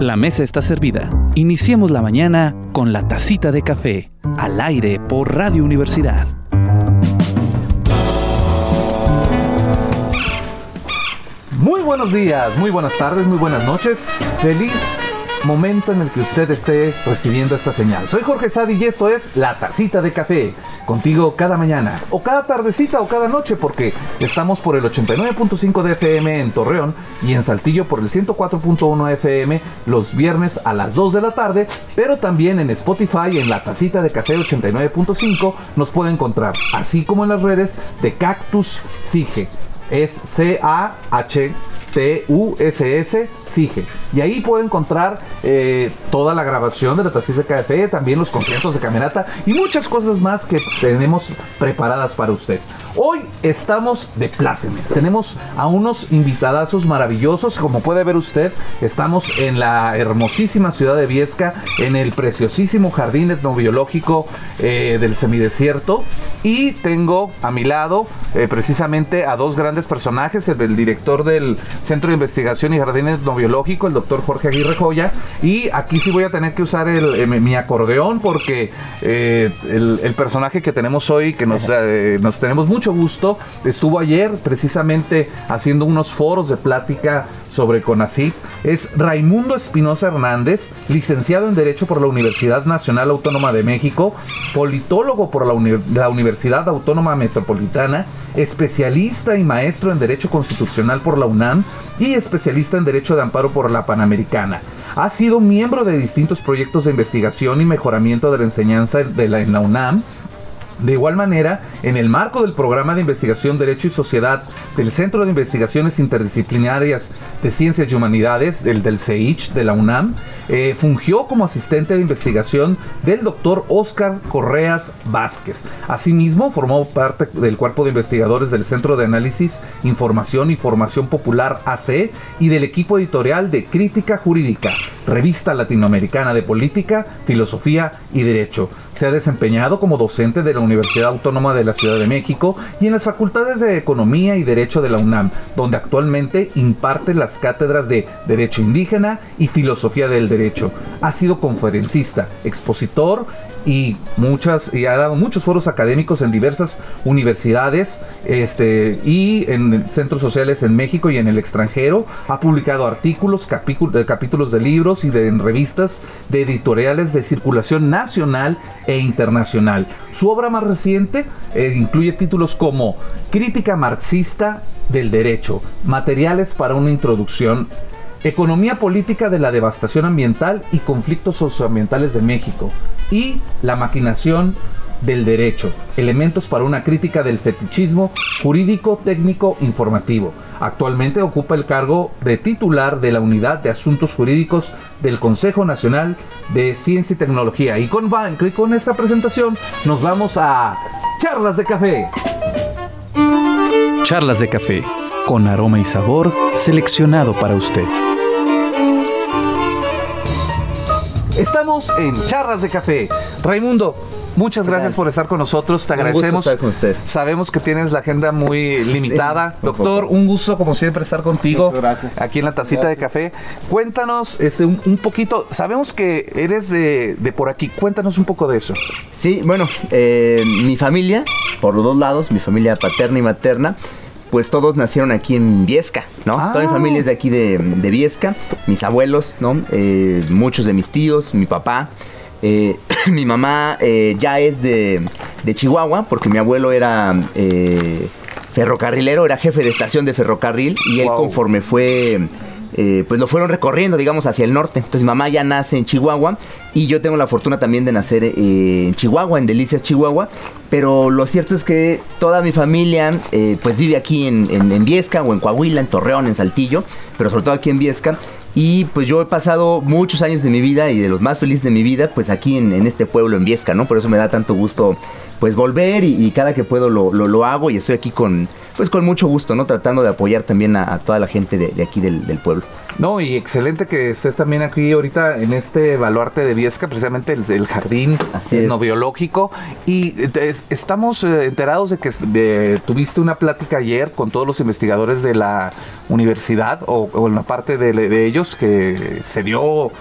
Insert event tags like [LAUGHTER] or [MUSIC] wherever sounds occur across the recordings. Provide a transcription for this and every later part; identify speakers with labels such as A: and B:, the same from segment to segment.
A: La mesa está servida. Iniciemos la mañana con la tacita de café, al aire por Radio Universidad.
B: Muy buenos días, muy buenas tardes, muy buenas noches. Feliz momento en el que usted esté recibiendo esta señal. Soy Jorge Sadi y esto es La Tacita de Café. Contigo cada mañana, o cada tardecita, o cada noche, porque estamos por el 89.5 de FM en Torreón y en Saltillo por el 104.1 FM los viernes a las 2 de la tarde, pero también en Spotify en La Tacita de Café 89.5 nos puede encontrar, así como en las redes de Cactus Sige. Es C-A-H T-U-S-S. Y ahí puede encontrar eh, toda la grabación de la tacita de café, también los conciertos de camerata y muchas cosas más que tenemos preparadas para usted. Hoy estamos de plácemes. Tenemos a unos invitadazos maravillosos. Como puede ver usted, estamos en la hermosísima ciudad de Viesca, en el preciosísimo jardín etnobiológico eh, del semidesierto. Y tengo a mi lado eh, precisamente a dos grandes personajes, el, el director del Centro de Investigación y Jardín Etnobiológico, el doctor Jorge Aguirre Joya. Y aquí sí voy a tener que usar el, eh, mi acordeón porque eh, el, el personaje que tenemos hoy, que nos, eh, nos tenemos mucho gusto, estuvo ayer precisamente haciendo unos foros de plática sobre CONACYT es Raimundo Espinosa Hernández, licenciado en Derecho por la Universidad Nacional Autónoma de México, politólogo por la, Uni- la Universidad Autónoma Metropolitana, especialista y maestro en Derecho Constitucional por la UNAM y especialista en Derecho de Amparo por la Panamericana. Ha sido miembro de distintos proyectos de investigación y mejoramiento de la enseñanza de la, en la UNAM, de igual manera, en el marco del programa de investigación Derecho y Sociedad del Centro de Investigaciones Interdisciplinarias de Ciencias y Humanidades, del, del CEICH de la UNAM, eh, fungió como asistente de investigación del doctor Oscar Correas Vázquez. Asimismo, formó parte del cuerpo de investigadores del Centro de Análisis, Información y Formación Popular AC y del equipo editorial de Crítica Jurídica, Revista Latinoamericana de Política, Filosofía y Derecho. Se ha desempeñado como docente de la Universidad Autónoma de la Ciudad de México y en las facultades de Economía y Derecho de la UNAM, donde actualmente imparte las cátedras de Derecho Indígena y Filosofía del Derecho. Ha sido conferencista, expositor y muchas y ha dado muchos foros académicos en diversas universidades este y en centros sociales en México y en el extranjero ha publicado artículos de capítulos de libros y de en revistas de editoriales de circulación nacional e internacional su obra más reciente eh, incluye títulos como Crítica marxista del derecho materiales para una introducción Economía política de la devastación ambiental y conflictos socioambientales de México. Y la maquinación del derecho. Elementos para una crítica del fetichismo jurídico, técnico, informativo. Actualmente ocupa el cargo de titular de la Unidad de Asuntos Jurídicos del Consejo Nacional de Ciencia y Tecnología. Y con, y con esta presentación nos vamos a Charlas de Café.
A: Charlas de café, con aroma y sabor seleccionado para usted.
B: Estamos en Charlas de Café. Raimundo, muchas gracias por estar con nosotros. Te
C: Un gusto
B: agradecemos.
C: estar con usted.
B: Sabemos que tienes la agenda muy limitada. Doctor, un gusto como siempre estar contigo.
C: Muchas gracias.
B: Aquí en la tacita de café. Cuéntanos este, un, un poquito. Sabemos que eres de, de por aquí. Cuéntanos un poco de eso.
C: Sí, bueno, eh, mi familia, por los dos lados, mi familia paterna y materna, pues todos nacieron aquí en Viesca, ¿no?
B: Ah.
C: Toda mi familia es de aquí de, de Viesca, mis abuelos, ¿no? Eh, muchos de mis tíos, mi papá. eh, [COUGHS] mi mamá eh, ya es de, de Chihuahua, porque mi abuelo era eh, ferrocarrilero, era jefe de estación de ferrocarril, y él
B: Wow.
C: conforme fue eh, pues lo fueron recorriendo, digamos, hacia el norte. Entonces mi mamá ya nace en Chihuahua y yo tengo la fortuna también de nacer eh, en Chihuahua, en Delicias, Chihuahua. Pero lo cierto es que toda mi familia eh, pues vive aquí en, en, en Viesca o en Coahuila, en Torreón, en Saltillo, pero sobre todo aquí en Viesca. Y pues yo he pasado muchos años de mi vida y de los más felices de mi vida, pues aquí en, en este pueblo, en Viesca, ¿no? Por eso me da tanto gusto pues volver y, cada que puedo lo, lo hago y estoy aquí con, pues con mucho gusto, ¿no? Tratando de apoyar también a, a toda la gente de, de aquí del, del pueblo.
B: No, y excelente que estés también aquí ahorita en este baluarte de Viesca, precisamente el, jardín no biológico. Y estamos eh, enterados de que tuviste una plática ayer con todos los investigadores de la universidad o, en la parte de, ellos que se dio,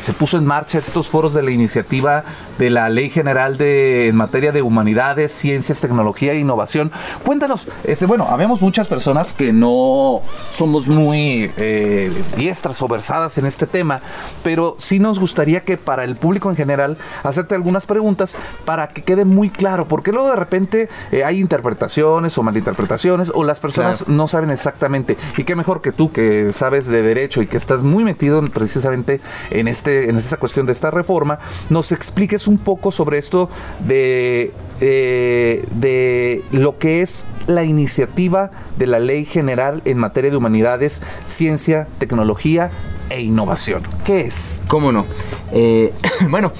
B: se puso en marcha estos foros de la iniciativa de la Ley General de en materia de humanidades, ciencias, tecnología e innovación. Cuéntanos, este, bueno, habemos muchas personas que no somos muy eh, diestras o versadas en este tema, pero sí nos gustaría que para el público en general hacerte algunas preguntas para que quede muy claro, porque luego de repente eh, hay interpretaciones o malinterpretaciones o las personas no saben exactamente. Y qué mejor que tú que sabes de derecho y que estás muy metido precisamente en este en esta cuestión de esta reforma, nos expliques un poco sobre esto de eh, de lo que es la iniciativa de la Ley General en materia de humanidades, ciencia, tecnología e innovación. ¿Qué es?
C: ¿Cómo no? Eh, [COUGHS] bueno,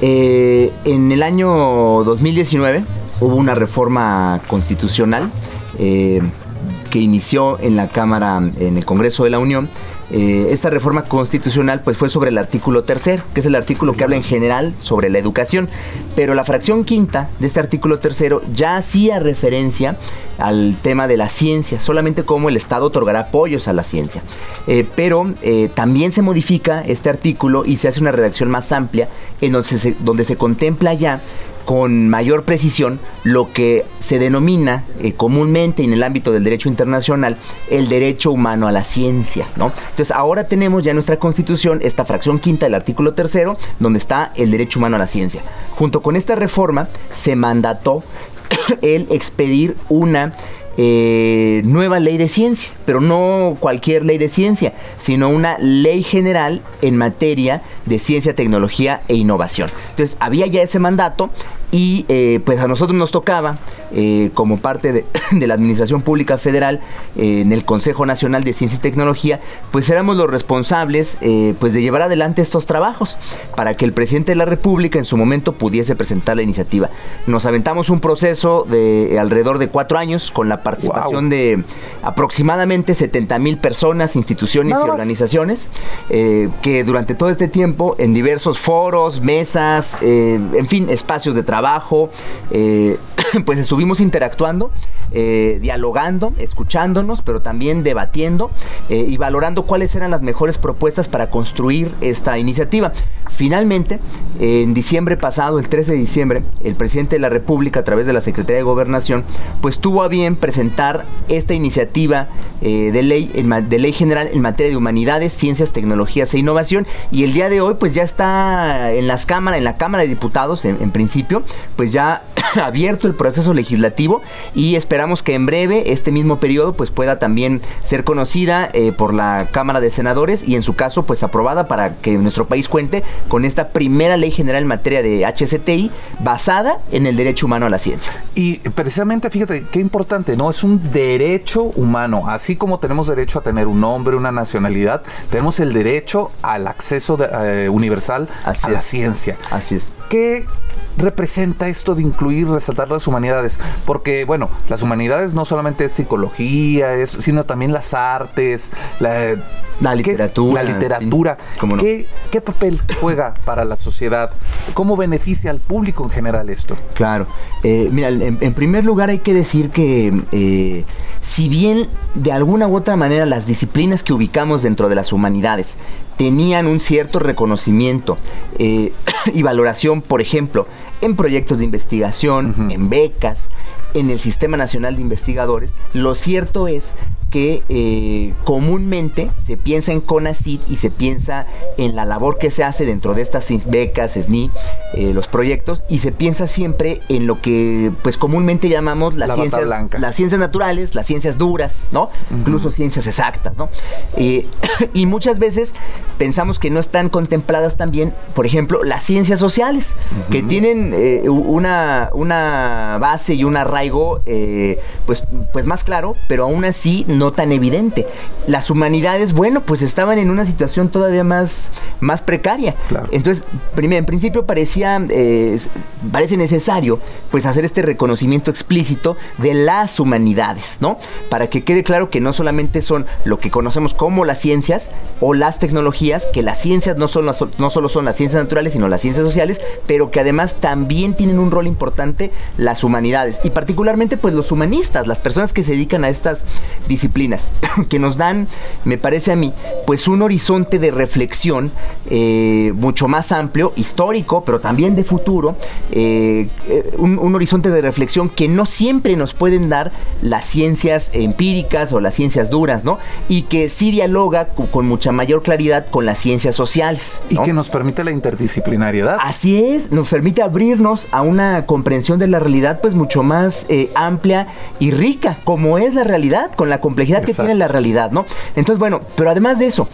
C: eh, en el año 2019 hubo una reforma constitucional que inició en la Cámara, en el Congreso de la Unión, eh, esta reforma constitucional pues fue sobre el artículo tercero, que es el artículo que habla en general sobre la educación, pero la fracción quinta de este artículo tercero ya hacía referencia al tema de la ciencia, solamente como el Estado otorgará apoyos a la ciencia. Eh, pero eh, también se modifica este artículo y se hace una redacción más amplia en donde donde se contempla ya con mayor precisión lo que se denomina eh, comúnmente en el ámbito del derecho internacional el derecho humano a la ciencia, ¿no? Entonces ahora tenemos ya en nuestra constitución esta fracción quinta del artículo tercero donde está el derecho humano a la ciencia. Junto con esta reforma se mandató [COUGHS] el expedir una eh, nueva ley de ciencia, pero no cualquier ley de ciencia, sino una ley general en materia de ciencia, tecnología e innovación. Entonces, había ya ese mandato y eh, pues a nosotros nos tocaba, eh, como parte [CLEARS THROAT] de, la Administración Pública Federal, eh, en el Consejo Nacional de Ciencia y Tecnología, pues éramos los responsables pues de llevar adelante estos trabajos para que el presidente de la República en su momento pudiese presentar la iniciativa. Nos aventamos un proceso de alrededor de cuatro años con la participación de aproximadamente 70 mil personas, instituciones y organizaciones, que durante todo este tiempo en diversos foros, mesas, en fin, espacios de trabajo, eh, [CLEARS THROAT] pues estuvimos interactuando, eh, dialogando, escuchándonos, pero también debatiendo eh, y valorando cuáles eran las mejores propuestas para construir esta iniciativa. Finalmente, en diciembre pasado, el 13 de diciembre, el presidente de la República, a través de la Secretaría de Gobernación, pues tuvo a bien presentar esta iniciativa de, ley, de ley general en materia de humanidades, ciencias, tecnologías e innovación. Y el día de hoy, pues ya está en las cámaras, en la Cámara de Diputados, en principio, pues ya [CLEARS THROAT] abierto el proceso legislativo y esperamos que en breve este mismo periodo pues pueda también ser conocida eh, por la Cámara de Senadores y en su caso pues aprobada para que nuestro país cuente con esta primera ley general en materia de HCTI basada en el derecho humano a la ciencia.
B: Y precisamente fíjate qué importante, ¿no? Es un derecho humano, así como tenemos derecho a tener un nombre, una nacionalidad, tenemos el derecho al acceso eh, universal a la ciencia.
C: Así es.
B: ¿Qué representa esto de incluir, resaltar las humanidades? Porque, bueno, las humanidades no solamente es psicología, es, sino también las artes, la,
C: literatura.
B: La literatura. ¿Qué, papel juega para la sociedad? ¿Cómo beneficia al público en general esto?
C: Claro. Eh, mira, en, primer lugar hay que decir que eh, si bien de alguna u otra manera las disciplinas que ubicamos dentro de las humanidades tenían un cierto reconocimiento eh, [COUGHS] y valoración, por ejemplo, en proyectos de investigación, en becas, en el Sistema Nacional de Investigadores, lo cierto es que eh, comúnmente se piensa en CONACID y se piensa en la labor que se hace dentro de estas becas, SNI, eh, los proyectos, y se piensa siempre en lo que pues comúnmente llamamos las, ciencias, las ciencias naturales, las ciencias duras, ¿no? Incluso ciencias exactas, ¿no? Eh, [COUGHS] y muchas veces pensamos que no están contempladas también, por ejemplo, las ciencias sociales, que tienen una, una base y un arraigo pues, pues más claro, pero aún así no tan evidente. Las humanidades, bueno, pues estaban en una situación todavía más, más precaria. Entonces, primero, en principio parecía, eh, parece necesario, pues hacer este reconocimiento explícito de las humanidades, ¿no? Para que quede claro que no solamente son lo que conocemos como las ciencias o las tecnologías, que las ciencias no, son las, no solo son las ciencias naturales, sino las ciencias sociales, pero que además también tienen un rol importante las humanidades y particularmente pues los humanistas, las personas que se dedican a estas disciplinas, [COUGHS] que nos dan, me parece a mí, pues un horizonte de reflexión eh, mucho más amplio, histórico, pero también de futuro, eh, eh, un, horizonte de reflexión que no siempre nos pueden dar las ciencias empíricas o las ciencias duras, ¿no? Y que sí dialoga con, mucha mayor claridad con las ciencias sociales.
B: Y que nos permite la interdisciplinariedad.
C: Así es, nos permite abrirnos a una comprensión de la realidad pues mucho más amplia y rica, como es la realidad, con la complejidad que tiene la realidad, ¿no? Entonces, bueno, pero además de eso,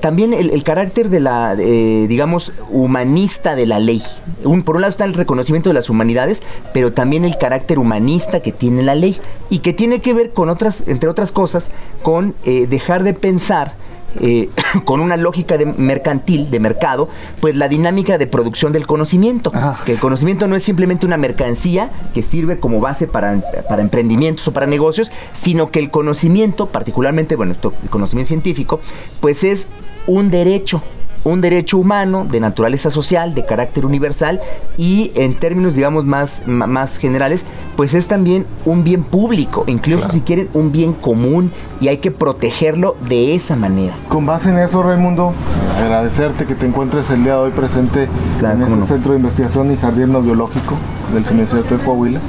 C: también el, carácter de la, digamos, humanista de la ley. Un, por un lado está el reconocimiento de las humanidades, pero también el carácter humanista que tiene la ley y que tiene que ver con otras, entre otras cosas, con eh, dejar de pensar eh, [COUGHS] con una lógica de mercantil, de mercado, pues la dinámica de producción del conocimiento. Ah. Que el conocimiento no es simplemente una mercancía que sirve como base para, para emprendimientos o para negocios, sino que el conocimiento, particularmente, bueno, el conocimiento científico, pues es un derecho un derecho humano de naturaleza social, de carácter universal y en términos, digamos, más, más generales, pues es también un bien público, incluso si quieren un bien común y hay que protegerlo de esa manera.
D: Con base en eso, Raimundo, agradecerte que te encuentres el día de hoy presente en este Centro de Investigación y Jardín No Biológico del Cementerio de Coahuila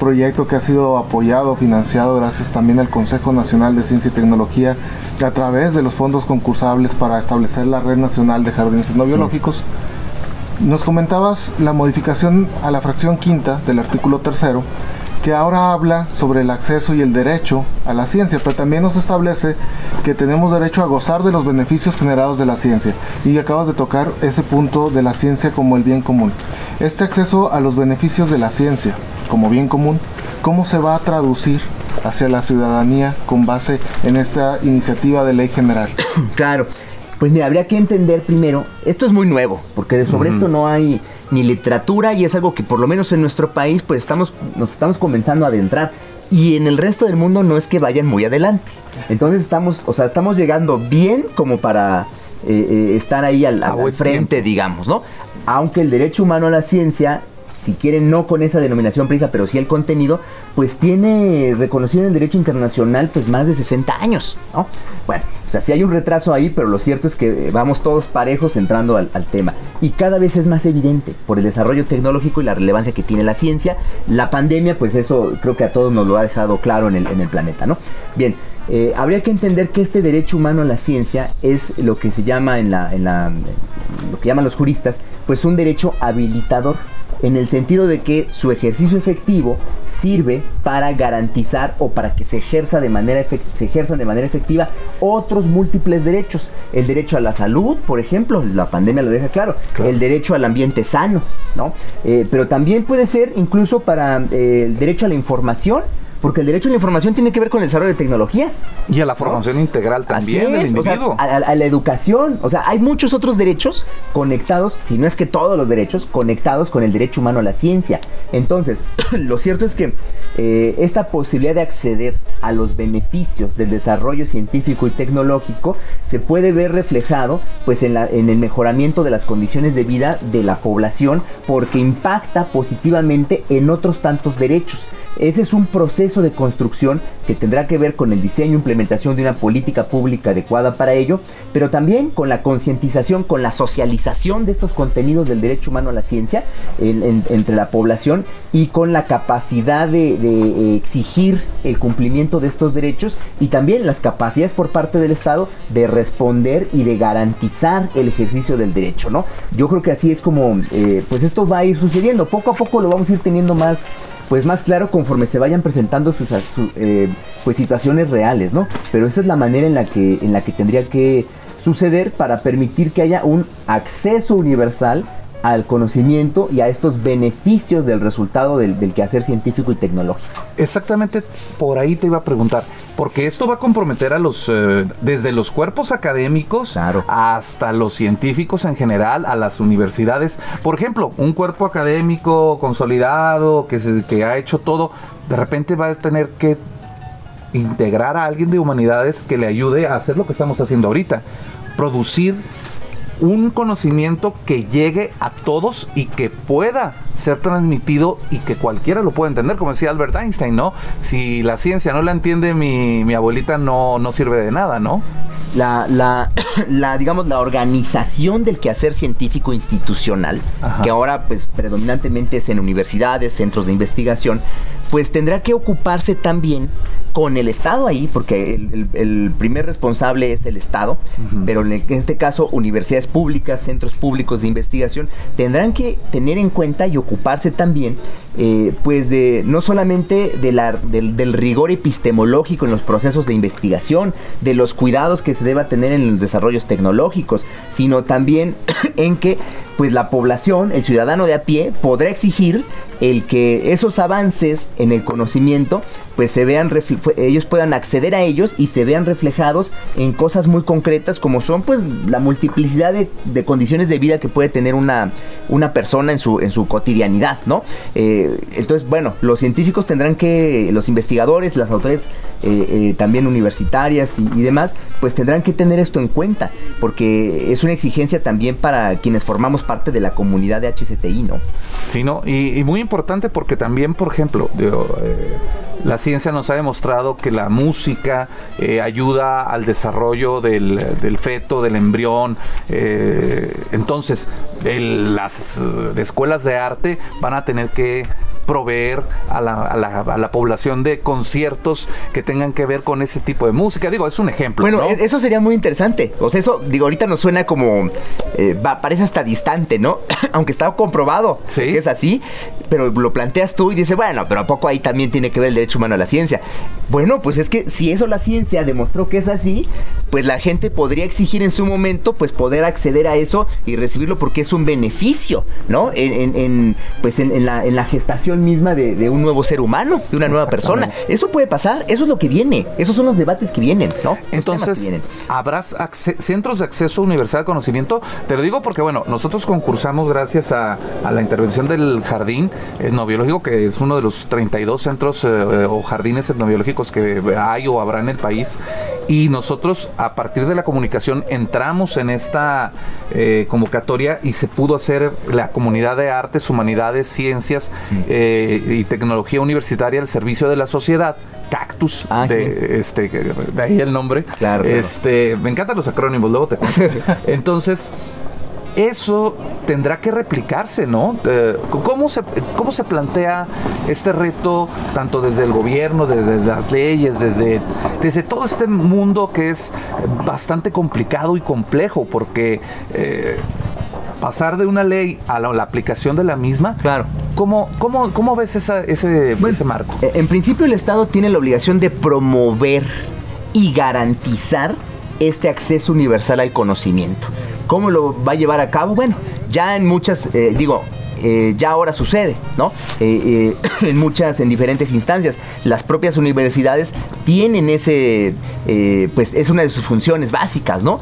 D: proyecto que ha sido apoyado, financiado gracias también al Consejo Nacional de Ciencia y Tecnología a través de los fondos concursables para establecer la Red Nacional de Jardines No Biológicos. Nos comentabas la modificación a la fracción quinta del artículo tercero, que ahora habla sobre el acceso y el derecho a la ciencia, pero también nos establece que tenemos derecho a gozar de los beneficios generados de la ciencia. Y acabas de tocar ese punto de la ciencia como el bien común. Este acceso a los beneficios de la ciencia como bien común, ¿cómo se va a traducir hacia la ciudadanía con base en esta iniciativa de ley general? [COUGHS]
C: Claro, pues mira, habría que entender primero, esto es muy nuevo, porque sobre esto no hay ni literatura y es algo que por lo menos en nuestro país pues estamos, nos estamos comenzando a adentrar. Y en el resto del mundo no es que vayan muy adelante. Entonces estamos, o sea, estamos llegando bien como para eh, eh, estar ahí al, al frente, digamos, ¿no? Aunque el derecho humano a la ciencia si quieren no con esa denominación precisa, pero sí el contenido, pues tiene reconocido en el derecho internacional pues más de 60 años, ¿no? Bueno, o sea, sí hay un retraso ahí, pero lo cierto es que vamos todos parejos entrando al, tema. Y cada vez es más evidente por el desarrollo tecnológico y la relevancia que tiene la ciencia. La pandemia, pues eso creo que a todos nos lo ha dejado claro en el, en el planeta, ¿no? Bien, eh, habría que entender que este derecho humano a la ciencia es lo que se llama en la, en la, lo que llaman los juristas, pues un derecho habilitador en el sentido de que su ejercicio efectivo sirve para garantizar o para que se ejerza de manera se ejerzan de manera efectiva otros múltiples derechos. El derecho a la salud, por ejemplo, la pandemia lo deja claro. El derecho al ambiente sano, ¿no? Eh, pero también puede ser incluso para eh, el derecho a la información porque el derecho a la información tiene que ver con el desarrollo de tecnologías.
B: Y a la formación integral también del individuo.
C: a, la educación. O sea, hay muchos otros derechos conectados, si no es que todos los derechos, conectados con el derecho humano a la ciencia. Entonces, [CLEARS THROAT] lo cierto es que eh, esta posibilidad de acceder a los beneficios del desarrollo científico y tecnológico se puede ver reflejado pues en, la, en el mejoramiento de las condiciones de vida de la población porque impacta positivamente en otros tantos derechos. Ese es un proceso de construcción que tendrá que ver con el diseño e implementación de una política pública adecuada para ello, pero también con la concientización, con la socialización de estos contenidos del derecho humano a la ciencia entre la población y con la capacidad de, de, exigir el cumplimiento de estos derechos y también las capacidades por parte del Estado de responder y de garantizar el ejercicio del derecho, ¿no? Yo creo que así es como, eh, pues esto va a ir sucediendo. Poco a poco lo vamos a ir teniendo más pues más claro conforme se vayan presentando sus, eh, pues situaciones reales, ¿no? Pero esa es la manera en la que en la que tendría que suceder para permitir que haya un acceso universal al conocimiento y a estos beneficios del resultado del, quehacer científico y tecnológico.
B: Exactamente por ahí te iba a preguntar, porque esto va a comprometer a los, eh, desde los cuerpos académicos hasta los científicos en general, a las universidades. Por ejemplo, un cuerpo académico consolidado que, se, que ha hecho todo, de repente va a tener que integrar a alguien de humanidades que le ayude a hacer lo que estamos haciendo ahorita, producir un conocimiento que llegue a todos y que pueda ser transmitido y que cualquiera lo pueda entender, como decía Albert Einstein, ¿no? Si la ciencia no la entiende mi, mi abuelita no, no sirve de nada, ¿no?
C: La, la, [COUGHS] la, digamos, la organización del quehacer científico institucional, que ahora pues predominantemente es en universidades, centros de investigación, pues tendrá que ocuparse también con el Estado ahí, porque el, primer responsable es el Estado, pero en, este caso universidades públicas, centros públicos de investigación, tendrán que tener en cuenta y ocuparse también, eh, pues de no solamente de la, del, del, rigor epistemológico en los procesos de investigación, de los cuidados que se deba tener en los desarrollos tecnológicos, sino también [CLEARS THROAT] en que pues la población, el ciudadano de a pie, podrá exigir el que esos avances en el conocimiento pues se vean ellos puedan acceder a ellos y se vean reflejados en cosas muy concretas como son pues la multiplicidad de, condiciones de vida que puede tener una, una persona en su, en su cotidianidad, ¿no? Eh, entonces, bueno, los científicos tendrán que, los investigadores, las autoridades eh, eh, también universitarias y, demás, pues tendrán que tener esto en cuenta, porque es una exigencia también para quienes formamos parte de la comunidad de HCTI, ¿no?
B: Sí, ¿no? Y, muy importante porque también, por ejemplo, la ciencia nos ha demostrado que la música eh, ayuda al desarrollo del, feto, del embrión. Eh, entonces, las escuelas de arte van a tener que proveer a la, a, la, a la, población de conciertos que tengan que ver con ese tipo de música. Digo, es un ejemplo.
C: Bueno, e-, eso sería muy interesante. O sea, eso, digo, ahorita nos suena como, eh, parece hasta distante, ¿no? [CLEARS THROAT] Aunque está comprobado ¿Sí? que es así, pero lo planteas tú y dices, bueno, pero ¿a poco ahí también tiene que ver el derecho humano a la ciencia? Bueno, pues es que si eso la ciencia demostró que es así, pues la gente podría exigir en su momento, pues poder acceder a eso y recibirlo porque es un beneficio, ¿no? En, en, pues en, la, en la gestación misma de, un nuevo ser humano, de una nueva persona. Eso puede pasar, eso es lo que viene, esos son los debates que vienen, ¿no?
B: Entonces, ¿habrás centros de acceso universal al conocimiento? Te lo digo porque, bueno, nosotros concursamos gracias a, la intervención del jardín etnobiológico, que es uno de los 32 centros eh, o jardines etnobiológicos que hay o habrá en el país, y nosotros a partir de la comunicación entramos en esta eh, convocatoria y se pudo hacer la comunidad de artes, humanidades, ciencias, eh, y tecnología universitaria al servicio de la sociedad. Cactus, ah, de, este, de ahí el nombre.
C: Claro,
B: Este, me encantan los acrónimos, luego te cuento. [LAUGHS] Entonces, eso tendrá que replicarse, ¿no? Eh, ¿cómo, se, ¿Cómo se plantea este reto, tanto desde el gobierno, desde las leyes, desde, desde todo este mundo que es bastante complicado y complejo? Porque eh, pasar de una ley a la, aplicación de la misma.
C: Claro.
B: ¿Cómo, cómo, cómo ves ese, ese marco?
C: Eh, en principio el Estado tiene la obligación de promover y garantizar este acceso universal al conocimiento. ¿Cómo lo va a llevar a cabo? Bueno, ya en muchas, eh, digo, eh, ya ahora sucede, ¿no? Eh, eh, [COUGHS] en muchas, en diferentes instancias. Las propias universidades tienen ese, pues es una de sus funciones básicas, ¿no?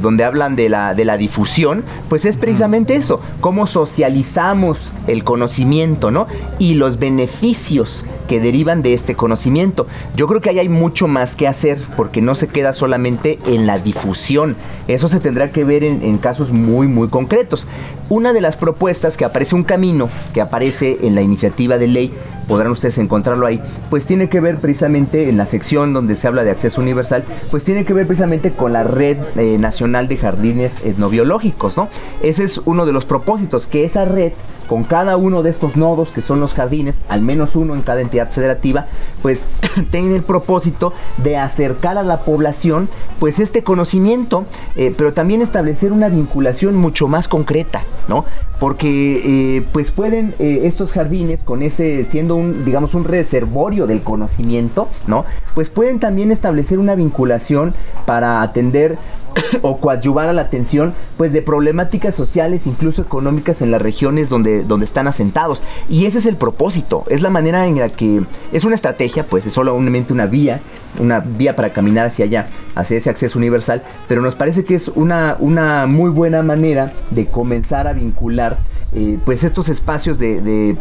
C: donde hablan de la, de la difusión, pues es precisamente eso, cómo socializamos el conocimiento, ¿no? Y los beneficios que derivan de este conocimiento. Yo creo que ahí hay mucho más que hacer porque no se queda solamente en la difusión. Eso se tendrá que ver en, casos muy, muy concretos. Una de las propuestas que aparece un camino, que aparece en la iniciativa de ley, podrán ustedes encontrarlo ahí, pues tiene que ver precisamente en la sección donde se habla de acceso universal, pues tiene que ver precisamente con la red eh, nacional de jardines etnobiológicos, ¿no? Ese es uno de los propósitos, que esa red con cada uno de estos nodos que son los jardines, al menos uno en cada entidad federativa, pues [CLEARS THROAT] tiene el propósito de acercar a la población pues este conocimiento, eh, pero también establecer una vinculación mucho más concreta, ¿no? Porque eh, pues pueden eh, estos jardines con ese siendo un digamos un reservorio del conocimiento, ¿no? Pues pueden también establecer una vinculación para atender [COUGHS] o coadyuvar a la atención pues de problemáticas sociales, incluso económicas en las regiones donde, donde están asentados. Y ese es el propósito, es la manera en la que es una estrategia, pues es solamente una vía, una vía para caminar hacia allá, hacia ese acceso universal, pero nos parece que es una, una muy buena manera de comenzar a vincular eh, pues estos espacios de,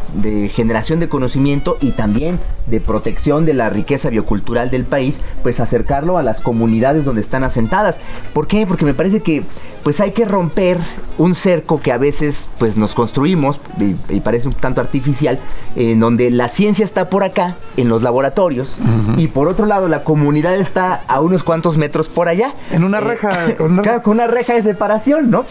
C: generación de conocimiento y también de protección de la riqueza biocultural del país, pues acercarlo a las comunidades donde están asentadas. ¿Por qué? Porque me parece que pues hay que romper un cerco que a veces pues nos construimos y, parece un tanto artificial en donde la ciencia está por acá en los laboratorios y por otro lado la comunidad está a unos cuantos metros por allá.
B: En una eh, reja [LAUGHS]
C: con una... con una reja de separación no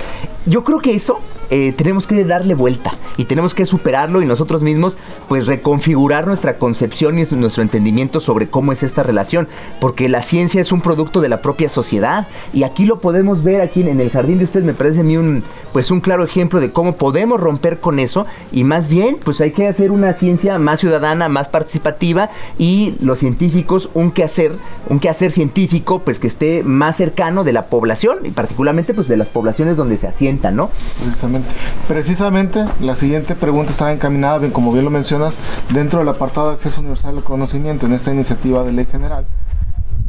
C: yo creo que eso eh, tenemos que darle vuelta y tenemos que superarlo y nosotros mismos pues reconfigurar nuestra concepción y nuestro entendimiento sobre cómo es esta relación porque la ciencia es un producto de la propia sociedad y aquí lo podemos ver aquí en el jardín de ustedes me parece a mí un pues un claro ejemplo de cómo podemos romper con eso y más bien pues hay que hacer una ciencia más ciudadana, más participativa y los científicos un quehacer, un quehacer científico pues que esté más cercano de la población y particularmente pues de las poblaciones donde se asientan, ¿no?
D: Precisamente. Precisamente la siguiente pregunta está encaminada, bien como bien lo mencionas, dentro del apartado de acceso universal al conocimiento en esta iniciativa de ley general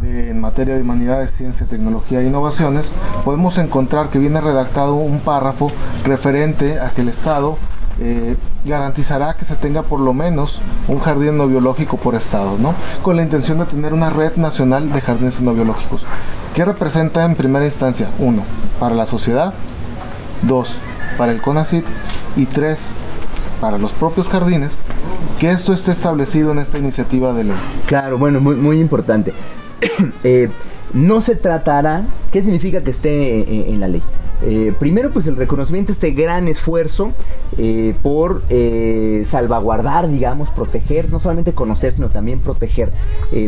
D: en materia de humanidades, ciencia, tecnología e innovaciones, podemos encontrar que viene redactado un párrafo referente a que el Estado eh, garantizará que se tenga por lo menos un jardín no biológico por estado, ¿no? Con la intención de tener una red nacional de jardines no biológicos. ¿Qué representa en primera instancia? Uno, para la sociedad. Dos, para el CONACIT. Y tres, para los propios jardines, que esto esté establecido en esta iniciativa de ley.
C: Claro, bueno, muy, muy importante. [COUGHS] Eh, no se tratará, ¿qué significa que esté en la ley? Eh, primero, pues el reconocimiento, este gran esfuerzo eh, por eh, salvaguardar, digamos, proteger, no solamente conocer, sino también proteger,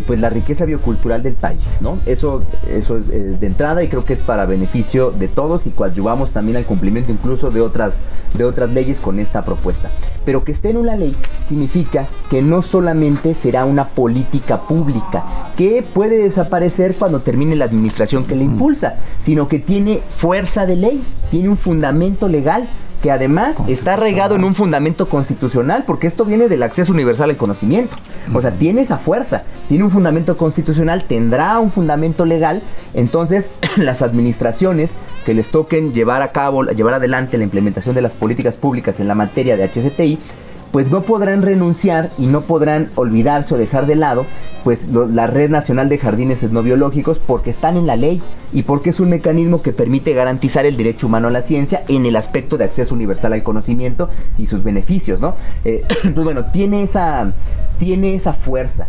C: pues la riqueza biocultural del país, ¿no? Eso, eso es de entrada y creo que es para beneficio de todos y coadyuvamos también al cumplimiento incluso de otras, de otras leyes con esta propuesta. Pero que esté en una ley significa que no solamente será una política pública que puede desaparecer cuando termine la administración que la impulsa, sino que tiene fuerza de ley, tiene un fundamento legal que además está regado en un fundamento constitucional, porque esto viene del acceso universal al conocimiento. O sea, tiene esa fuerza, tiene un fundamento constitucional, tendrá un fundamento legal, entonces [CLEARS THROAT] las administraciones que les toquen llevar a cabo, llevar adelante la implementación de las políticas públicas en la materia de HCTI, pues no podrán renunciar y no podrán olvidarse o dejar de lado pues la Red Nacional de Jardines No Biológicos porque están en la ley y porque es un mecanismo que permite garantizar el derecho humano a la ciencia en el aspecto de acceso universal al conocimiento y sus beneficios, ¿no? Eh, entonces, [CLEARS THROAT] bueno, tiene esa, tiene esa fuerza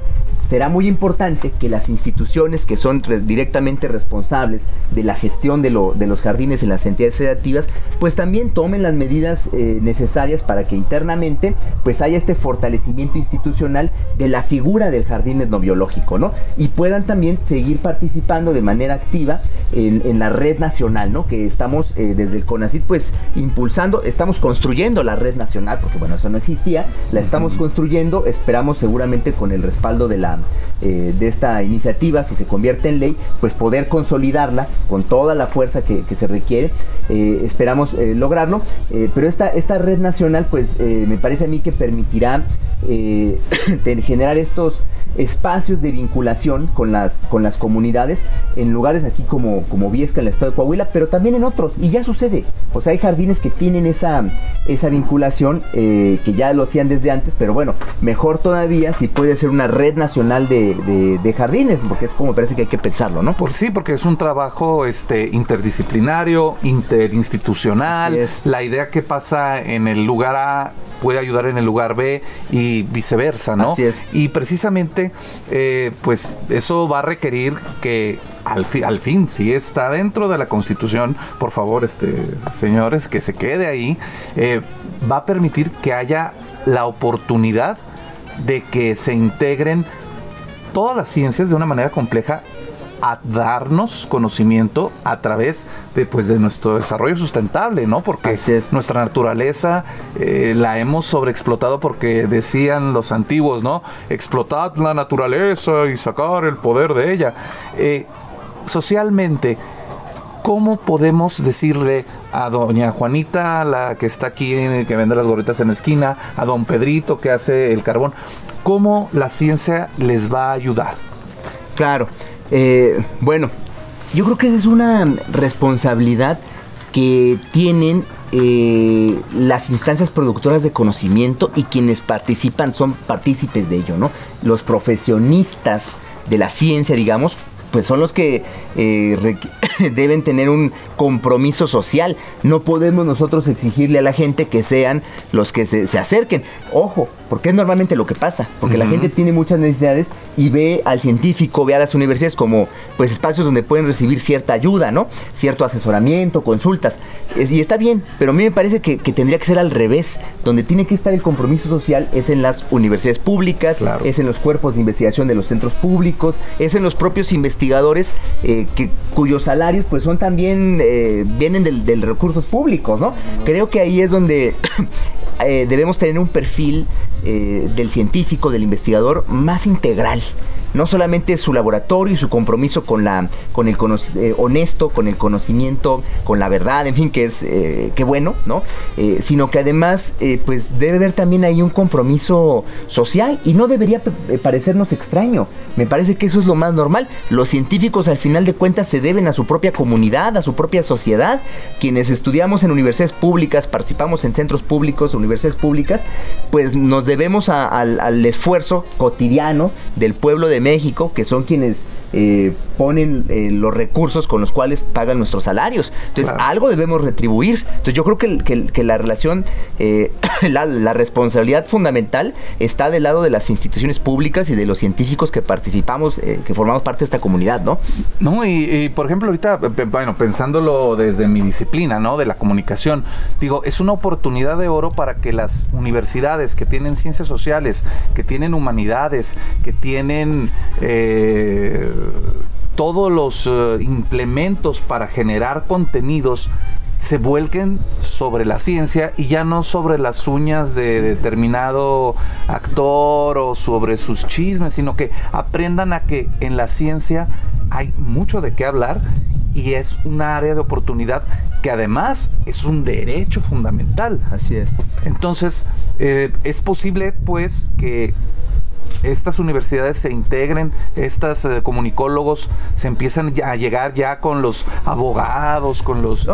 C: será muy importante que las instituciones que son directamente responsables de la gestión de, los jardines en las entidades federativas, pues también tomen las medidas eh, necesarias para que internamente pues haya este fortalecimiento institucional de la figura del jardín etnobiológico, ¿no? Y puedan también seguir participando de manera activa en, la red nacional, ¿no? Que estamos eh, desde el CONACIT pues impulsando, estamos construyendo la red nacional, porque bueno, eso no existía, la estamos construyendo, esperamos seguramente con el respaldo de la eh, de esta iniciativa, si se convierte en ley, pues poder consolidarla con toda la fuerza que, se requiere. Eh, esperamos eh, lograrlo, pero esta, esta red nacional, pues me parece a mí que permitirá [COUGHS] generar estos espacios de vinculación con las, con las comunidades en lugares aquí como, como Viesca en el estado de Coahuila, pero también en otros. Y ya sucede. O sea, hay jardines que tienen esa, esa vinculación, que ya lo hacían desde antes, pero bueno, mejor todavía si puede ser una red nacional de, jardines, porque es como parece que hay que pensarlo, ¿no?
B: Por sí, porque es un trabajo este, interdisciplinario, interinstitucional. La idea que pasa en el lugar A puede ayudar en el lugar B y viceversa, ¿no?
C: Así es.
B: Y precisamente, eh, pues eso va a requerir que al, al, fin, si está dentro de la Constitución, por favor, este, señores, que se quede ahí, eh, va a permitir que haya la oportunidad de que se integren todas las ciencias de una manera compleja a darnos conocimiento a través de pues de nuestro desarrollo sustentable, ¿no? Porque nuestra naturaleza eh, la hemos sobreexplotado porque decían los antiguos, ¿no? Explotad la naturaleza y sacar el poder de ella. Eh, socialmente, ¿cómo podemos decirle a doña Juanita, la que está aquí, que vende las gorritas en la esquina, a don Pedrito que hace el carbón, cómo la ciencia les va a ayudar?
C: Claro, eh, bueno, yo creo que es una responsabilidad que tienen eh, las instancias productoras de conocimiento y quienes participan son partícipes de ello, ¿no? Los profesionistas de la ciencia, digamos, pues son los que eh, [LAUGHS] deben tener un compromiso social. No podemos nosotros exigirle a la gente que sean los que se, acerquen. Ojo, porque es normalmente lo que pasa, porque la gente tiene muchas necesidades y ve al científico, ve a las universidades como pues espacios donde pueden recibir cierta ayuda, ¿no? Cierto asesoramiento, consultas. y está bien, pero a mí me parece que, tendría que ser al revés. Donde tiene que estar el compromiso social es en las universidades públicas, es en los cuerpos de investigación de los centros públicos, es en los propios investigadores eh, que, cuyos salarios pues son también, eh, vienen del, recursos públicos, ¿no? Creo que ahí es donde [COUGHS] eh, debemos tener un perfil del científico, del investigador más integral no solamente su laboratorio y su compromiso con la con el eh, honesto, con el conocimiento, con la verdad, en fin, que es eh, qué bueno, ¿no? Eh, sino que además pues debe haber también ahí un compromiso social y no debería parecernos extraño. Me parece que eso es lo más normal. Los científicos al final de cuentas se deben a su propia comunidad, a su propia sociedad. Quienes estudiamos en universidades públicas, participamos en centros públicos, universidades públicas, pues nos debemos al esfuerzo cotidiano del pueblo de México, que son quienes eh, ponen eh, los recursos con los cuales pagan nuestros salarios. Entonces, algo debemos retribuir. Entonces, yo creo que, la relación, eh, [COUGHS] la, responsabilidad fundamental está del lado de las instituciones públicas y de los científicos que participamos, que formamos parte de esta comunidad, ¿no?
B: No, y, por ejemplo, ahorita, bueno, pensándolo desde mi disciplina, ¿no? De la comunicación, digo, es una oportunidad de oro para que las universidades que tienen ciencias sociales, que tienen humanidades, que tienen todos los eh, implementos para generar contenidos se vuelquen sobre la ciencia y ya no sobre las uñas de determinado actor o sobre sus chismes, sino que aprendan a que en la ciencia hay mucho de qué hablar y es un área de oportunidad que además es un derecho fundamental.
C: Así es.
B: Entonces, eh, es posible pues que estas universidades se integren, estas eh, comunicólogos se empiezan a llegar ya con los abogados, con los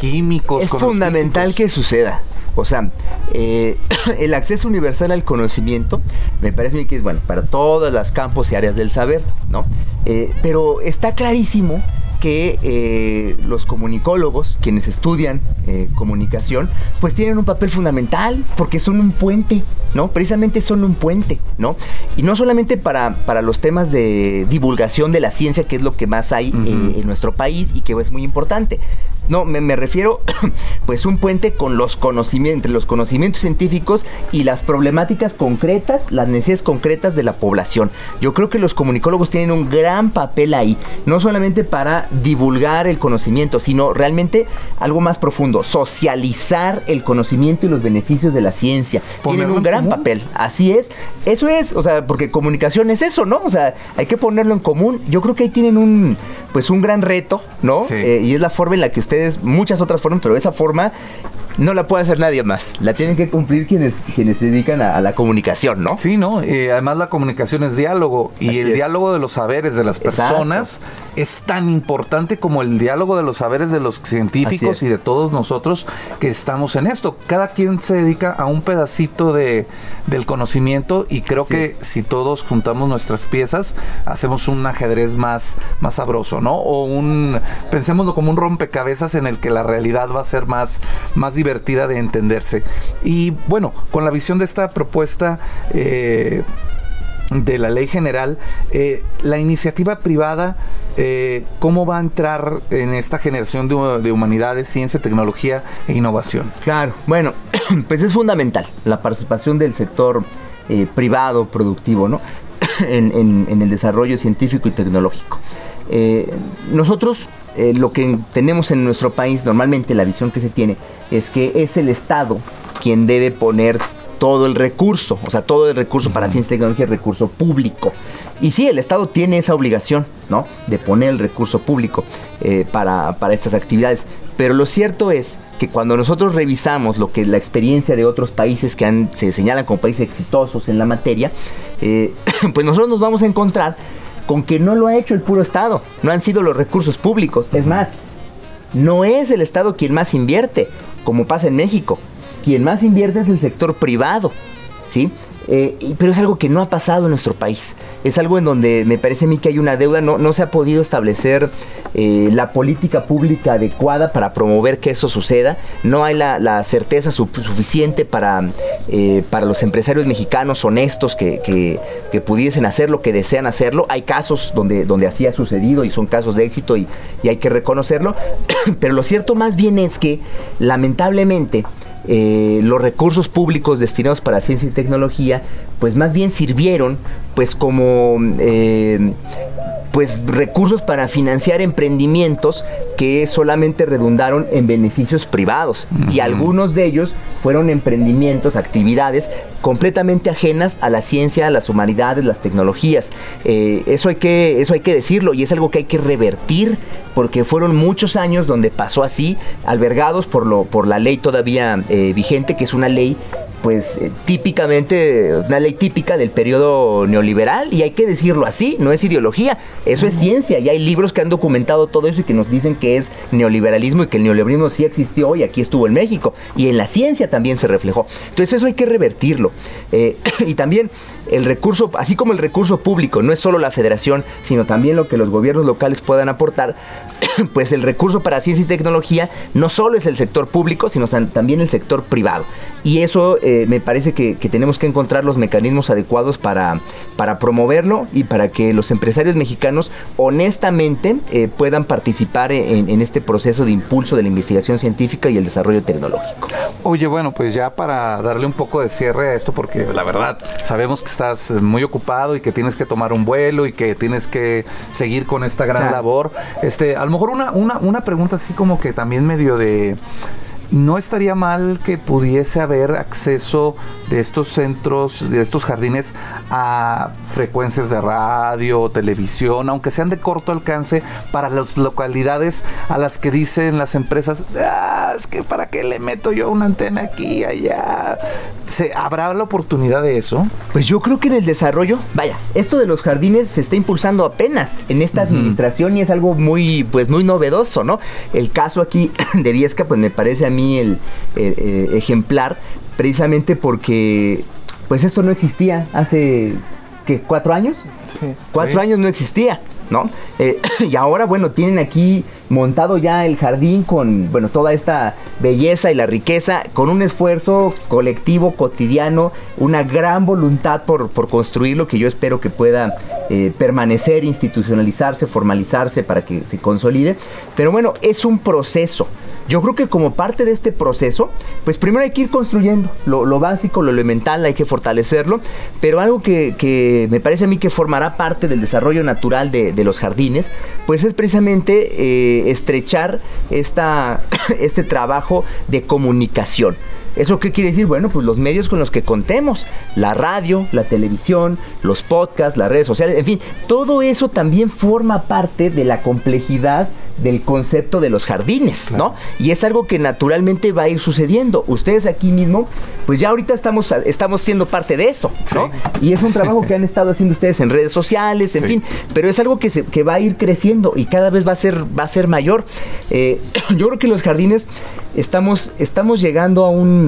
B: químicos.
C: Es fundamental que suceda. O sea, eh, [COUGHS] el acceso universal al conocimiento me parece que es bueno para todos los campos y áreas del saber, ¿no? Eh, pero está clarísimo que eh, los comunicólogos, quienes estudian eh, comunicación, pues tienen un papel fundamental porque son un puente, ¿no? Precisamente son un puente, ¿no? Y no solamente para, para los temas de divulgación de la ciencia, que es lo que más hay eh, en nuestro país y que es muy importante, no, me, refiero, [COUGHS] pues, un puente con los conocimientos, entre los conocimientos científicos y las problemáticas concretas, las necesidades concretas de la población. Yo creo que los comunicólogos tienen un gran papel ahí, no solamente para divulgar el conocimiento, sino realmente algo más profundo, socializar el conocimiento y los beneficios de la ciencia. tienen un gran papel, así es. Eso es, o sea, porque comunicación es eso, ¿no? O sea, hay que ponerlo en común. Yo creo que ahí tienen un, pues, un gran reto, ¿no? Eh, y es la forma en la que usted muchas otras formas, pero esa forma no la puede hacer nadie más. La tienen que cumplir quienes, quienes se dedican a, la comunicación, ¿no?
B: Sí, ¿no? Eh, además la comunicación es diálogo y el diálogo de los saberes de las personas es tan importante como el diálogo de los saberes de los científicos y de todos nosotros que estamos en esto. Cada quien se dedica a un pedacito de, del conocimiento y creo que si todos juntamos nuestras piezas, hacemos un ajedrez más, más sabroso, ¿no? O un, pensémoslo como un rompecabezas en el que la realidad va a ser más, más divertida de entenderse. Y bueno, con la visión de esta propuesta... Eh, de la ley general, eh, la iniciativa privada, eh, ¿cómo va a entrar en esta generación de, humanidades, ciencia, tecnología e innovación?
C: Claro, bueno, [CLEARS THROAT] pues es fundamental la participación del sector privado, productivo, ¿no? [CLEARS THROAT] en, el desarrollo científico y tecnológico. nosotros eh, lo que tenemos en nuestro país, normalmente la visión que se tiene es que es el Estado quien debe poner todo el recurso, o sea, todo el recurso para ciencia y tecnología es recurso público. Y sí, el Estado tiene esa obligación, ¿no? De poner el recurso público eh, para, estas actividades. Pero lo cierto es que cuando nosotros revisamos lo que la experiencia de otros países que han, se señalan como países exitosos en la materia, eh, [COUGHS] pues nosotros nos vamos a encontrar con que no lo ha hecho el puro Estado, no han sido los recursos públicos. Es más, no es el Estado quien más invierte, como pasa en México. Quien más invierte es el sector privado, ¿sí? Eh, pero es algo que no ha pasado en nuestro país. Es algo en donde me parece a mí que hay una deuda, no, no se ha podido establecer eh, la política pública adecuada para promover que eso suceda. No hay la, certeza suficiente para, eh, para los empresarios mexicanos honestos que, que, pudiesen hacerlo, que desean hacerlo. Hay casos donde, donde así ha sucedido y son casos de éxito y, y hay que reconocerlo. [COUGHS] pero lo cierto más bien es que lamentablemente eh, los recursos públicos destinados para ciencia y tecnología, pues más bien sirvieron pues como eh, pues recursos para financiar emprendimientos que solamente redundaron en beneficios privados y algunos de ellos fueron emprendimientos, actividades completamente ajenas a la ciencia, a las humanidades, las tecnologías. Eh, eso, hay que, eso hay que decirlo y es algo que hay que revertir porque fueron muchos años donde pasó así, albergados por, lo, por la ley todavía eh, vigente, que es una ley pues eh, típicamente, una ley típica del periodo neoliberal, y hay que decirlo así, no es ideología, eso es ciencia, y hay libros que han documentado todo eso y que nos dicen que es neoliberalismo y que el neoliberalismo sí existió y aquí estuvo en México, y en la ciencia también se reflejó. Entonces eso hay que revertirlo. Eh, [COUGHS] y también el recurso, así como el recurso público, no es solo la federación, sino también lo que los gobiernos locales puedan aportar, [COUGHS] pues el recurso para ciencia y tecnología no solo es el sector público, sino también el sector privado. Y eso eh, me parece que, tenemos que encontrar los mecanismos adecuados para, para promoverlo y para que los empresarios mexicanos honestamente eh, puedan participar en, en, este proceso de impulso de la investigación científica y el desarrollo tecnológico.
B: Oye, bueno, pues ya para darle un poco de cierre a esto, porque la verdad sabemos que estás muy ocupado y que tienes que tomar un vuelo y que tienes que seguir con esta gran labor. Este, a lo mejor una, una, una pregunta así como que también medio de no estaría mal que pudiese haber acceso de estos centros, de estos jardines, a frecuencias de radio, televisión, aunque sean de corto alcance, para las localidades a las que dicen las empresas, ah, es que para qué le meto yo una antena aquí, allá. ¿Se, ¿Habrá la oportunidad de eso?
C: Pues yo creo que en el desarrollo, vaya, esto de los jardines se está impulsando apenas en esta administración y es algo muy, pues muy novedoso, ¿no? El caso aquí [COUGHS] de Viesca, pues me parece a mí el, eh, ejemplar, precisamente porque pues esto no existía hace ¿qué, cuatro años. Cuatro años no existía. ¿no? Eh, [CLEARS THROAT] y ahora, bueno, tienen aquí montado ya el jardín con, bueno, toda esta belleza y la riqueza, con un esfuerzo colectivo, cotidiano, una gran voluntad por, por construirlo que yo espero que pueda eh, permanecer, institucionalizarse, formalizarse para que se consolide. Pero bueno, es un proceso. Yo creo que como parte de este proceso, pues primero hay que ir construyendo lo, básico, lo elemental, hay que fortalecerlo, pero algo que, me parece a mí que formará parte del desarrollo natural de, los jardines, pues es precisamente eh, estrechar esta, [COUGHS] este trabajo de comunicación. ¿Eso qué quiere decir? Bueno, pues los medios con los que contemos, la radio, la televisión, los podcasts, las redes sociales, en fin, todo eso también forma parte de la complejidad del concepto de los jardines, ¿no? Y es algo que naturalmente va a ir sucediendo. Ustedes aquí mismo, pues ya ahorita estamos, estamos siendo parte de eso, ¿no? Y es un trabajo que han estado haciendo ustedes en redes sociales, en fin, pero es algo que, se, que va a ir creciendo y cada vez va a ser, va a ser mayor. Eh, [CLEARS THROAT] yo creo que los jardines estamos, estamos llegando a un...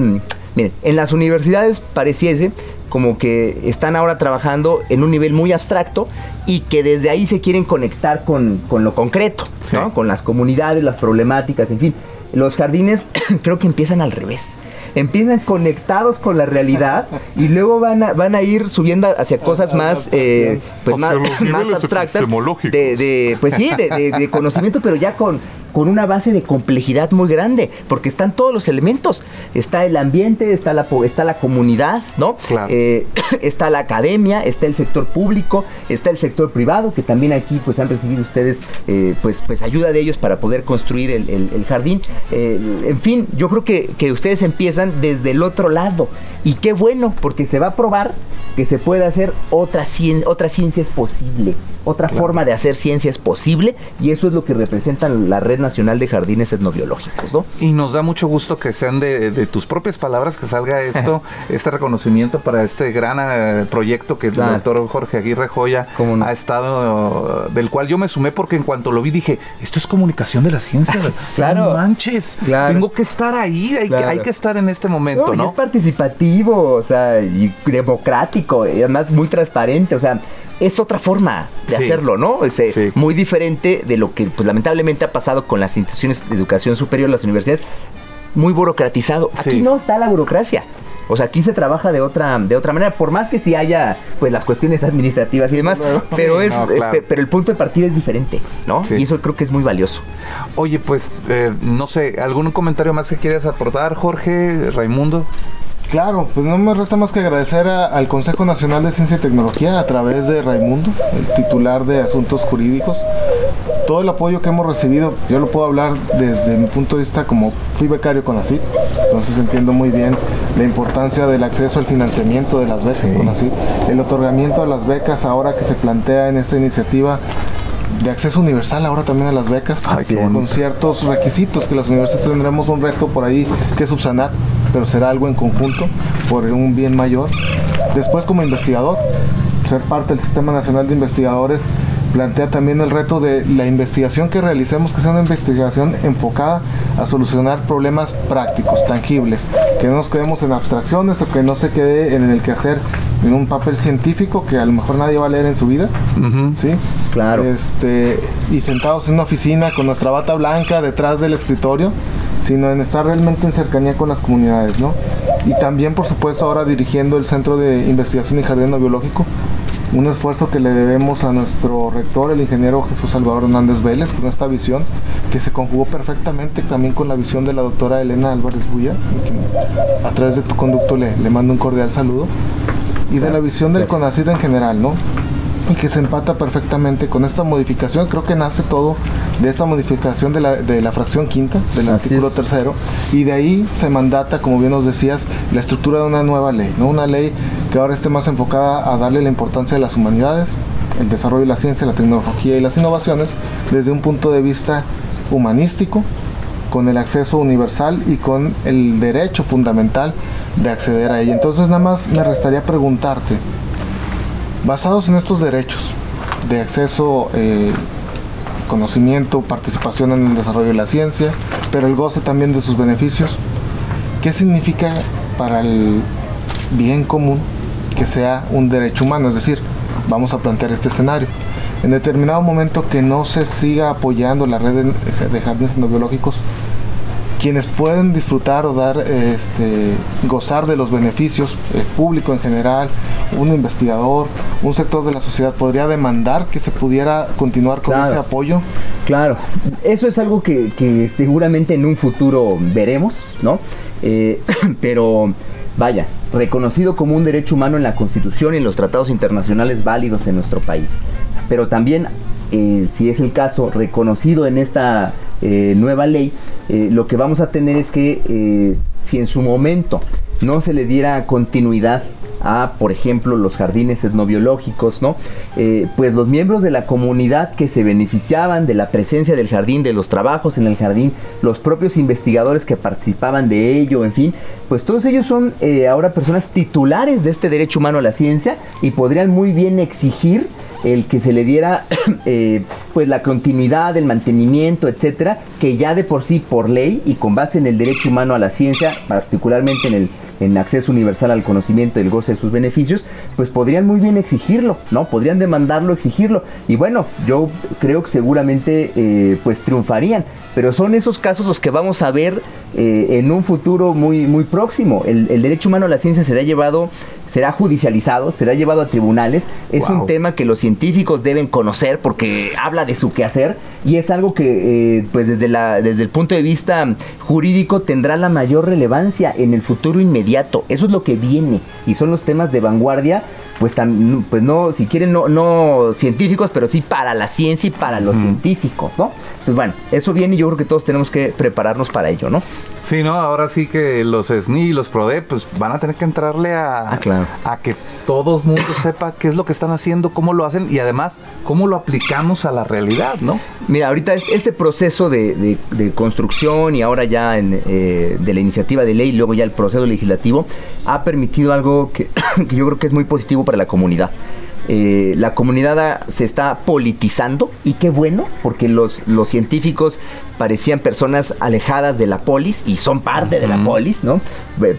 C: Miren, en las universidades pareciese como que están ahora trabajando en un nivel muy abstracto y que desde ahí se quieren conectar con, lo concreto, ¿no? con las comunidades, las problemáticas, en fin. Los jardines [CLEARS THROAT] creo que empiezan al revés empiezan conectados con la realidad y luego van a, van a ir subiendo hacia cosas más, eh, pues más, [LAUGHS] abstractas de, pues sí, de, conocimiento, pero ya con, con una base de complejidad muy grande, porque están todos los elementos. Está el ambiente, está la, está la comunidad, ¿no? Eh, [CLEARS THROAT] está la academia, está el sector público, está el sector privado, que también aquí pues han recibido ustedes eh, pues, pues ayuda de ellos para poder construir el, jardín. Eh, en fin, yo creo que, que ustedes empiezan desde el otro lado. Y qué bueno, porque se va a probar que se puede hacer otra, otra ciencia es posible. Otra forma de hacer ciencia es posible y eso es lo que representa la Red Nacional de Jardines Etnobiológicos, ¿no?
B: Y nos da mucho gusto que sean de, tus propias palabras que salga esto, [LAUGHS] este reconocimiento para este gran eh, proyecto que el doctor Jorge Aguirre Joya ha estado, del cual yo me sumé porque en cuanto lo vi dije, esto es comunicación de la ciencia. [LAUGHS] claro. manches, tengo que estar ahí, hay, que, hay que estar en este momento, ¿no?
C: es participativo, o sea, y democrático, y además muy transparente, o sea, es otra forma de hacerlo, ¿no? Es eh, muy diferente de lo que pues, lamentablemente ha pasado con las instituciones de educación superior, las universidades, muy burocratizado. Aquí no está la burocracia. O sea, aquí se trabaja de otra, de otra manera, por más que sí haya pues las cuestiones administrativas y demás, [LAUGHS] pero es, eh, pero el punto de partida es diferente, ¿no? Y eso creo que es muy valioso.
B: Oye, pues eh, no sé, ¿algún comentario más que quieras aportar, Jorge, Raimundo?
D: Claro, pues no me resta más que agradecer al Consejo Nacional de Ciencia y Tecnología a través de Raimundo, el titular de Asuntos Jurídicos, todo el apoyo que hemos recibido. Yo lo puedo hablar desde mi punto de vista como fui becario con ACID, entonces entiendo muy bien la importancia del acceso al financiamiento de las becas con ACID, el otorgamiento de las becas ahora que se plantea en esta iniciativa de acceso universal ahora también a las becas, con ciertos requisitos que las universidades tendremos un reto por ahí que subsanar pero será algo en conjunto por un bien mayor. Después como investigador, ser parte del Sistema Nacional de Investigadores plantea también el reto de la investigación que realicemos, que sea una investigación enfocada a solucionar problemas prácticos, tangibles, que no nos quedemos en abstracciones o que no se quede en el quehacer en un papel científico que a lo mejor nadie va a leer en su vida, ¿sí?
C: Claro.
D: Este, y sentados en una oficina con nuestra bata blanca detrás del escritorio, sino en estar realmente en cercanía con las comunidades, ¿no? Y también, por supuesto, ahora dirigiendo el Centro de Investigación y Jardín Biológico, un esfuerzo que le debemos a nuestro rector, el ingeniero Jesús Salvador Hernández Vélez, con esta visión que se conjugó perfectamente también con la visión de la doctora Elena Álvarez Bulla, a través de tu conducto le, le mando un cordial saludo, y de la visión del CONACID en general, ¿no? Y que se empata perfectamente con esta modificación. Creo que nace todo de esta modificación de la, de la fracción quinta del artículo tercero y de ahí se mandata, como bien nos decías, la estructura de una nueva ley, ¿no? una ley que ahora esté más enfocada a darle la importancia de las humanidades, el desarrollo de la ciencia, la tecnología y las innovaciones desde un punto de vista humanístico, con el acceso universal y con el derecho fundamental de acceder a ella. Entonces nada más me restaría preguntarte, Basados en estos derechos de acceso, eh, conocimiento, participación en el desarrollo de la ciencia, pero el goce también de sus beneficios, ¿qué significa para el bien común que sea un derecho humano? Es decir, vamos a plantear este escenario. En determinado momento que no se siga apoyando la red de, jardines no biológicos, quienes pueden disfrutar o dar, este, gozar de los beneficios, el público en general, un investigador, un sector de la sociedad, podría demandar que se pudiera continuar con ese apoyo.
C: Claro, eso es algo que, seguramente en un futuro veremos, ¿no? Eh, [COUGHS] pero vaya, reconocido como un derecho humano en la Constitución y en los tratados internacionales válidos en nuestro país. Pero también, eh, si es el caso, reconocido en esta eh, nueva ley, eh, lo que vamos a tener es que eh, si en su momento no se le diera continuidad a, por ejemplo, los jardines etnobiológicos, ¿no? pues los miembros de la comunidad que se beneficiaban de la presencia del jardín, de los trabajos en el jardín, los propios investigadores que participaban de ello, en fin, pues todos ellos son ahora personas titulares de este derecho humano a la ciencia y podrían muy bien exigir el que se le diera [COUGHS] eh, pues la continuidad, el mantenimiento, etcétera, que ya de por sí por ley y con base en el derecho humano a la ciencia, particularmente en el en acceso universal al conocimiento y el goce de sus beneficios, pues podrían muy bien exigirlo, ¿no? Podrían demandarlo, exigirlo. Y bueno, yo creo que seguramente eh, pues triunfarían. Pero son esos casos los que vamos a ver eh, en un futuro muy, muy próximo. El, el, derecho humano a la ciencia será llevado será judicializado, será llevado a tribunales. Es un tema que los científicos deben conocer porque habla de su quehacer y es algo que, eh, pues desde, la, desde el punto de vista jurídico, tendrá la mayor relevancia en el futuro inmediato. Eso es lo que viene y son los temas de vanguardia pues, tan, pues no, si quieren, no, no científicos, pero sí para la ciencia y para los científicos, ¿no? Entonces, bueno, eso viene y yo creo que todos tenemos que prepararnos para ello, ¿no?
B: Sí, ¿no? Ahora sí que los SNI y los PRODE, pues van a tener que entrarle a,
C: ah,
B: a que todo el mundo sepa qué es lo que están haciendo, cómo lo hacen y además cómo lo aplicamos a la realidad, ¿no?
C: Mira, ahorita este proceso de, construcción y ahora ya en, eh, de la iniciativa de ley y luego ya el proceso legislativo ha permitido algo que, [COUGHS] que yo creo que es muy positivo para la comunidad. Eh, la comunidad se está politizando y qué bueno, porque los, los científicos parecían personas alejadas de la polis y son parte de la polis, ¿no?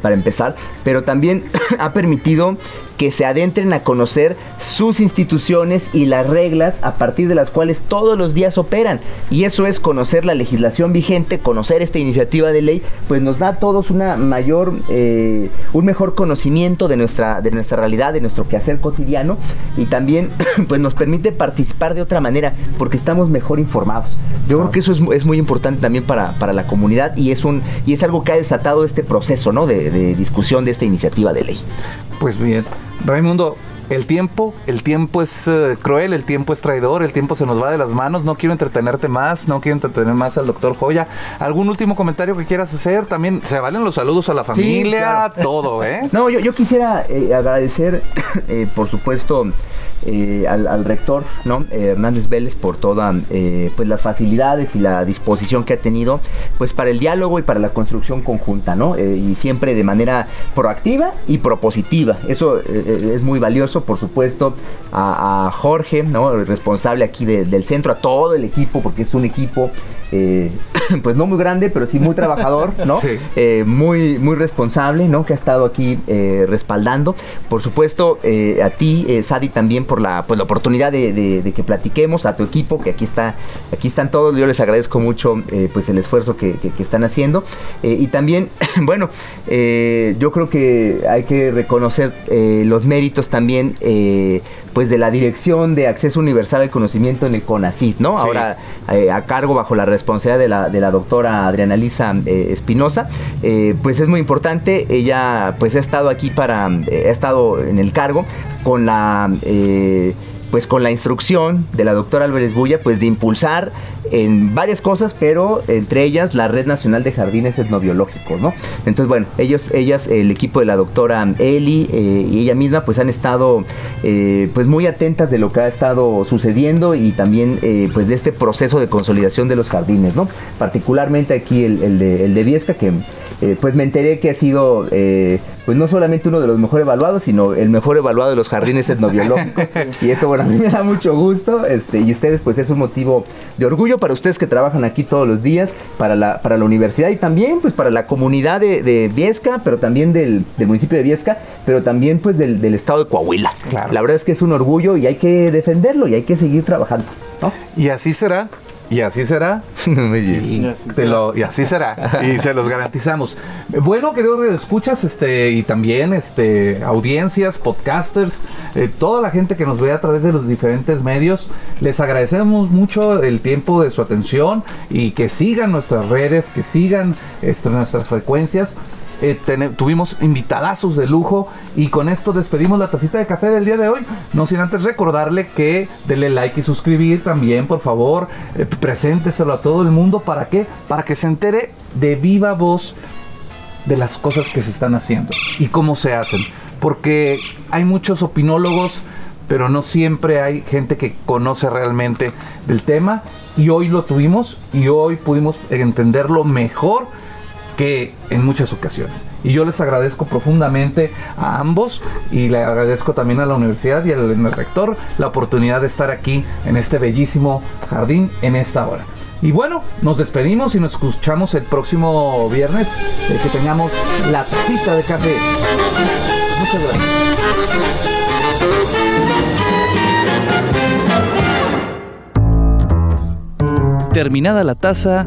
C: Para empezar, pero también [COUGHS] ha permitido que se adentren a conocer sus instituciones y las reglas a partir de las cuales todos los días operan. Y eso es conocer la legislación vigente, conocer esta iniciativa de ley, pues nos da a todos una mayor, eh, un mejor conocimiento de nuestra, de nuestra realidad, de nuestro quehacer cotidiano y también [COUGHS] pues nos permite participar de otra manera porque estamos mejor informados. Yo creo que eso es, muy importante también para, para, la comunidad y es, un, y es algo que ha desatado este proceso ¿no? De, discusión de esta iniciativa de ley.
B: Pues bien, Raimundo, el tiempo, el tiempo es eh, cruel, el tiempo es traidor, el tiempo se nos va de las manos, no quiero entretenerte más, no quiero entretener más al doctor Joya. ¿Algún último comentario que quieras hacer? También se valen los saludos a la familia, todo, ¿eh? [LAUGHS]
C: No, yo, quisiera eh, agradecer, [COUGHS] eh, por supuesto, eh, al, rector, ¿no? Eh, Hernández Vélez por todas eh, pues las facilidades y la disposición que ha tenido pues para el diálogo y para la construcción conjunta, ¿no? y siempre de manera proactiva y propositiva. Eso es muy valioso, por supuesto, a, Jorge, ¿no? El responsable aquí del centro, a todo el equipo, porque es un equipo eh, [COUGHS] pues no muy grande, pero sí muy trabajador, ¿no? Eh, muy, muy responsable, ¿no? Que ha estado aquí eh, respaldando. Por supuesto, a ti, Sadi, también por la, pues, la oportunidad de, que platiquemos, a tu equipo, que aquí está, aquí están todos. Yo les agradezco mucho pues el esfuerzo que, están haciendo. y también, [COUGHS] bueno, yo creo que hay que reconocer los méritos también pues de la Dirección de Acceso Universal al Conocimiento en el CONACYT, ¿no? Ahora a cargo bajo la responsabilidad de la, de la doctora Adriana Lisa eh, Espinosa, eh, pues es muy importante. Ella pues ha estado aquí para, eh, ha estado en el cargo con la pues con la instrucción de la doctora Álvarez Bulla, pues de impulsar en varias cosas, pero entre ellas la Red Nacional de Jardines Etnobiológicos, ¿no? Entonces, bueno, ellos, ellas, el equipo de la doctora Eli eh, y ella misma, pues han estado eh, pues muy atentas de lo que ha estado sucediendo y también eh, pues de este proceso de consolidación de los jardines, ¿no? Particularmente aquí el, de, el de Viesca, que eh, pues me enteré que ha sido eh, pues no solamente uno de los mejor evaluados, sino el mejor evaluado de los jardines [LAUGHS] etnobiológicos. y eso, bueno, a mí me da mucho gusto. Este, y ustedes, pues es un motivo de orgullo para ustedes que trabajan aquí todos los días, para la, para la universidad y también pues para la comunidad de, Viesca, pero también del, municipio de Viesca, pero también pues del, estado de Coahuila. La verdad es que es un orgullo y hay que defenderlo y hay que seguir trabajando.
B: Y así será. Y así será. [LAUGHS] y, así será. [LAUGHS] y se los garantizamos. Bueno, queridos escuchas, este, y también este, audiencias, podcasters, eh, toda la gente que nos ve a través de los diferentes medios, les agradecemos mucho el tiempo de su atención y que sigan nuestras redes, que sigan este, nuestras frecuencias. Eh, tuvimos invitadazos de lujo y con esto despedimos la tacita de café del día de hoy. No sin antes recordarle que denle like y suscribir también, por favor. Eh, presénteselo a todo el mundo. ¿Para qué? Para que se entere de viva voz de las cosas que se están haciendo y cómo se hacen. Porque hay muchos opinólogos, pero no siempre hay gente que conoce realmente del tema. Y hoy lo tuvimos y hoy pudimos entenderlo mejor que en muchas ocasiones. Y yo les agradezco profundamente a ambos y le agradezco también a la universidad y al rector la oportunidad de estar aquí en este bellísimo jardín en esta hora. Y bueno, nos despedimos y nos escuchamos el próximo viernes. Eh, que tengamos la tacita de café. Muchas gracias.
A: Terminada la taza,